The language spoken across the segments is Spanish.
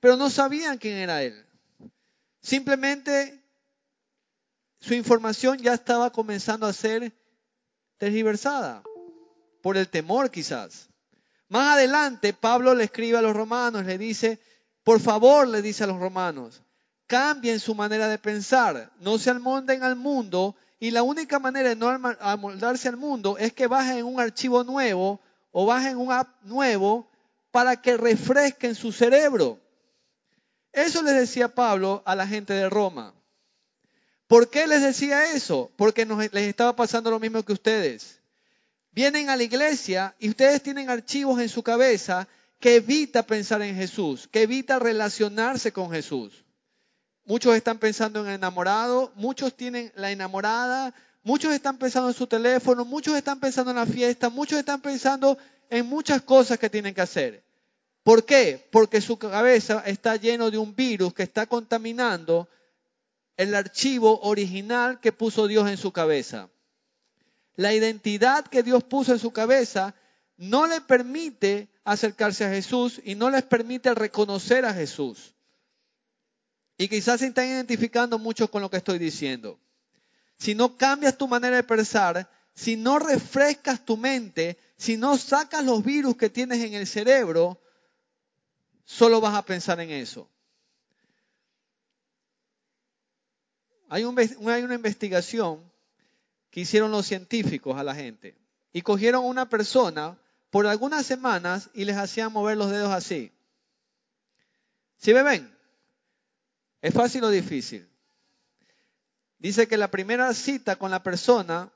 Pero no sabían quién era Él. Simplemente su información ya estaba comenzando a ser tergiversada por el temor quizás. Más adelante, Pablo le escribe a los romanos, le dice, por favor, le dice a los romanos, cambien su manera de pensar, no se amolden al mundo y la única manera de no amoldarse al mundo es que bajen un archivo nuevo o bajen un app nuevo para que refresquen su cerebro. Eso les decía Pablo a la gente de Roma. ¿Por qué les decía eso? Porque les estaba pasando lo mismo que ustedes. Vienen a la iglesia y ustedes tienen archivos en su cabeza que evita pensar en Jesús, que evita relacionarse con Jesús. Muchos están pensando en el enamorado, muchos tienen la enamorada, muchos están pensando en su teléfono, muchos están pensando en la fiesta, muchos están pensando en muchas cosas que tienen que hacer. ¿Por qué? Porque su cabeza está lleno de un virus que está contaminando el archivo original que puso Dios en su cabeza. La identidad que Dios puso en su cabeza no le permite acercarse a Jesús y no les permite reconocer a Jesús. Y quizás se están identificando mucho con lo que estoy diciendo. Si no cambias tu manera de pensar, si no refrescas tu mente, si no sacas los virus que tienes en el cerebro, solo vas a pensar en eso. Hay, una investigación que hicieron los científicos a la gente y cogieron a una persona por algunas semanas y les hacían mover los dedos así. ¿Sí me ven? ¿Es fácil o difícil? Dice que la primera cita con la persona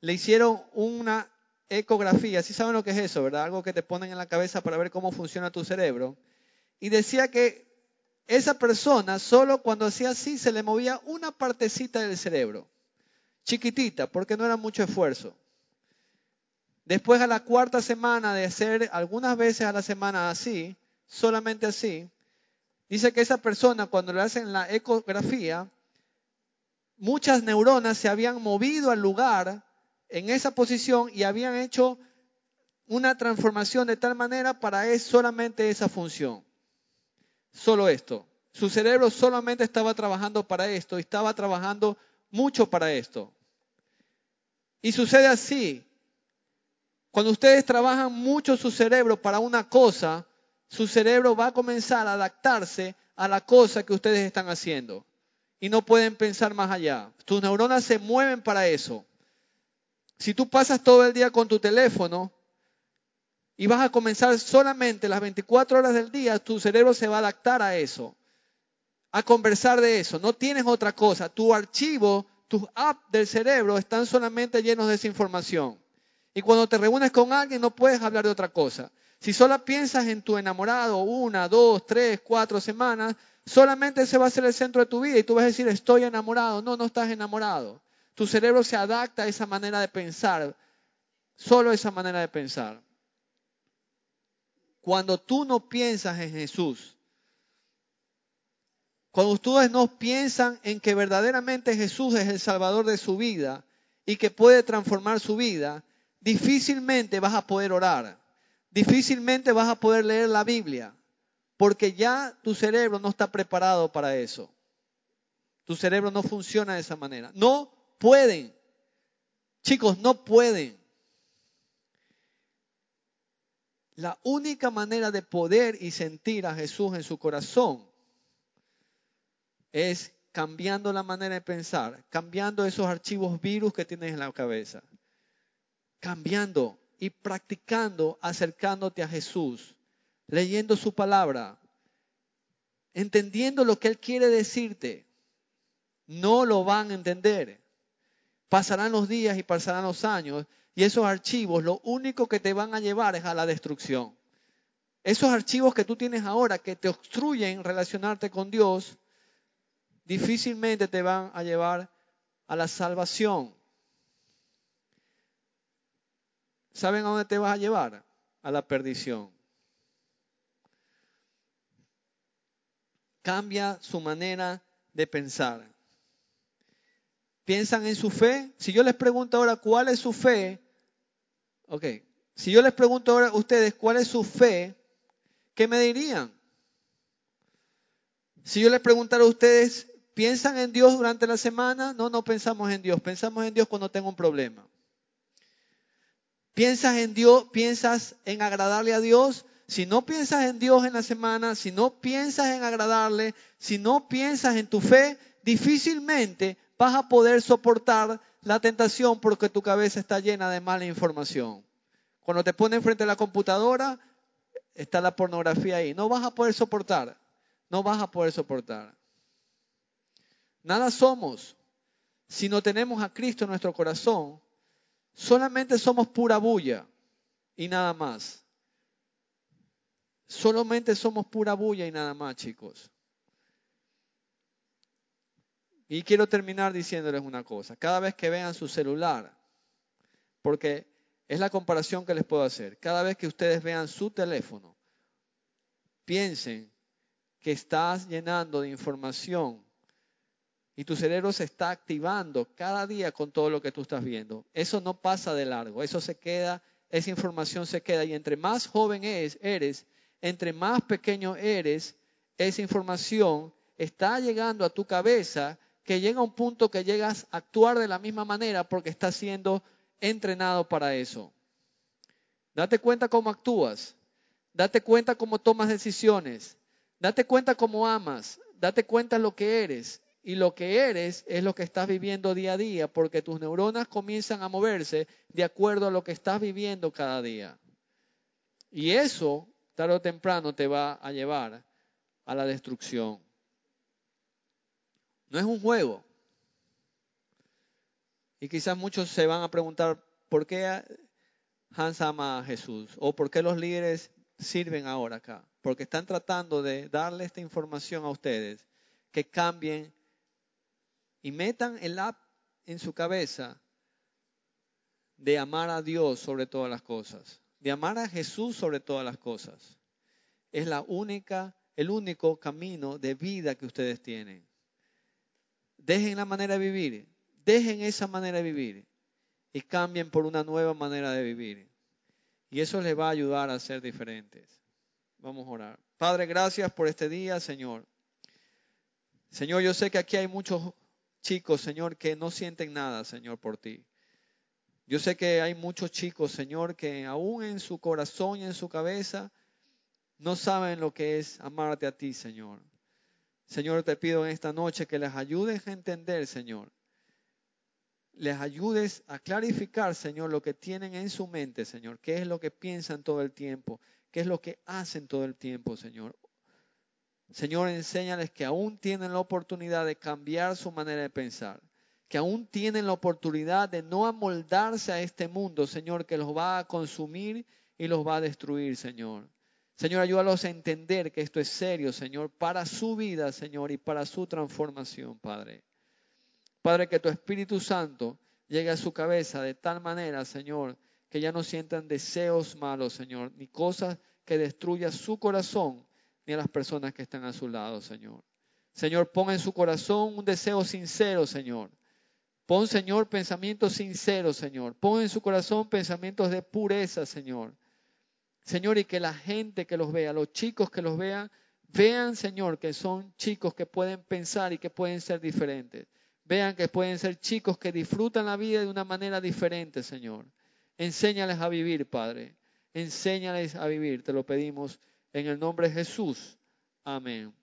le hicieron una ecografía. ¿Sí saben lo que es eso, verdad? Algo que te ponen en la cabeza para ver cómo funciona tu cerebro. Y decía que esa persona solo cuando hacía así se le movía una partecita del cerebro, chiquitita, porque no era mucho esfuerzo. Después a la cuarta semana de hacer algunas veces a la semana así, solamente así, dice que esa persona cuando le hacen la ecografía, muchas neuronas se habían movido al lugar en esa posición y habían hecho una transformación de tal manera para es solamente esa función solo esto. Su cerebro solamente estaba trabajando para esto estaba trabajando mucho para esto. Y sucede así. Cuando ustedes trabajan mucho su cerebro para una cosa, su cerebro va a comenzar a adaptarse a la cosa que ustedes están haciendo. Y no pueden pensar más allá. Tus neuronas se mueven para eso. Si tú pasas todo el día con tu teléfono, y vas a comenzar solamente las 24 horas del día, tu cerebro se va a adaptar a eso, a conversar de eso. No tienes otra cosa. Tu archivo, tus apps del cerebro están solamente llenos de esa información. Y cuando te reúnes con alguien no puedes hablar de otra cosa. Si solo piensas en tu enamorado una, dos, tres, cuatro semanas, solamente ese va a ser el centro de tu vida y tú vas a decir estoy enamorado. No, no estás enamorado. Tu cerebro se adapta a esa manera de pensar, solo esa manera de pensar. Cuando tú no piensas en Jesús, cuando ustedes no piensan en que verdaderamente Jesús es el Salvador de su vida y que puede transformar su vida, difícilmente vas a poder orar, difícilmente vas a poder leer la Biblia, porque ya tu cerebro no está preparado para eso. Tu cerebro no funciona de esa manera. No pueden. Chicos, no pueden. La única manera de poder y sentir a Jesús en su corazón es cambiando la manera de pensar, cambiando esos archivos virus que tienes en la cabeza, cambiando y practicando, acercándote a Jesús, leyendo su palabra, entendiendo lo que Él quiere decirte. No lo van a entender. Pasarán los días y pasarán los años y esos archivos lo único que te van a llevar es a la destrucción. Esos archivos que tú tienes ahora que te obstruyen relacionarte con Dios, difícilmente te van a llevar a la salvación. ¿Saben a dónde te vas a llevar? A la perdición. Cambia su manera de pensar. ¿Piensan en su fe? Si yo les pregunto ahora cuál es su fe, ok, si yo les pregunto ahora a ustedes cuál es su fe, ¿qué me dirían? Si yo les preguntara a ustedes, ¿piensan en Dios durante la semana? No, no pensamos en Dios. Pensamos en Dios cuando tengo un problema. ¿Piensas en Dios? ¿Piensas en agradarle a Dios? Si no piensas en Dios en la semana, si no piensas en agradarle, si no piensas en tu fe, difícilmente vas a poder soportar la tentación porque tu cabeza está llena de mala información. Cuando te ponen frente a la computadora, está la pornografía ahí. No vas a poder soportar. No vas a poder soportar. Nada somos si no tenemos a Cristo en nuestro corazón. Solamente somos pura bulla y nada más. Solamente somos pura bulla y nada más, chicos. Y quiero terminar diciéndoles una cosa. Cada vez que vean su celular, porque es la comparación que les puedo hacer, cada vez que ustedes vean su teléfono, piensen que estás llenando de información y tu cerebro se está activando cada día con todo lo que tú estás viendo. Eso no pasa de largo, eso se queda, esa información se queda y entre más joven eres, entre más pequeño eres, esa información está llegando a tu cabeza que llega un punto que llegas a actuar de la misma manera porque estás siendo entrenado para eso. Date cuenta cómo actúas, date cuenta cómo tomas decisiones, date cuenta cómo amas, date cuenta lo que eres. Y lo que eres es lo que estás viviendo día a día, porque tus neuronas comienzan a moverse de acuerdo a lo que estás viviendo cada día. Y eso, tarde o temprano, te va a llevar a la destrucción. No es un juego. Y quizás muchos se van a preguntar, ¿por qué Hans ama a Jesús? ¿O por qué los líderes sirven ahora acá? Porque están tratando de darle esta información a ustedes, que cambien y metan el app en su cabeza de amar a Dios sobre todas las cosas, de amar a Jesús sobre todas las cosas. Es la única, el único camino de vida que ustedes tienen. Dejen la manera de vivir, dejen esa manera de vivir y cambien por una nueva manera de vivir. Y eso les va a ayudar a ser diferentes. Vamos a orar. Padre, gracias por este día, Señor. Señor, yo sé que aquí hay muchos chicos, Señor, que no sienten nada, Señor, por ti. Yo sé que hay muchos chicos, Señor, que aún en su corazón y en su cabeza no saben lo que es amarte a ti, Señor. Señor, te pido en esta noche que les ayudes a entender, Señor. Les ayudes a clarificar, Señor, lo que tienen en su mente, Señor. ¿Qué es lo que piensan todo el tiempo? ¿Qué es lo que hacen todo el tiempo, Señor? Señor, enséñales que aún tienen la oportunidad de cambiar su manera de pensar, que aún tienen la oportunidad de no amoldarse a este mundo, Señor, que los va a consumir y los va a destruir, Señor. Señor, ayúdalos a entender que esto es serio, Señor, para su vida, Señor, y para su transformación, Padre. Padre, que tu Espíritu Santo llegue a su cabeza de tal manera, Señor, que ya no sientan deseos malos, Señor, ni cosas que destruyan su corazón, ni a las personas que están a su lado, Señor. Señor, pon en su corazón un deseo sincero, Señor. Pon, Señor, pensamientos sinceros, Señor. Pon en su corazón pensamientos de pureza, Señor. Señor, y que la gente que los vea, los chicos que los vean, vean, Señor, que son chicos que pueden pensar y que pueden ser diferentes. Vean que pueden ser chicos que disfrutan la vida de una manera diferente, Señor. Enséñales a vivir, Padre. Enséñales a vivir, te lo pedimos en el nombre de Jesús. Amén.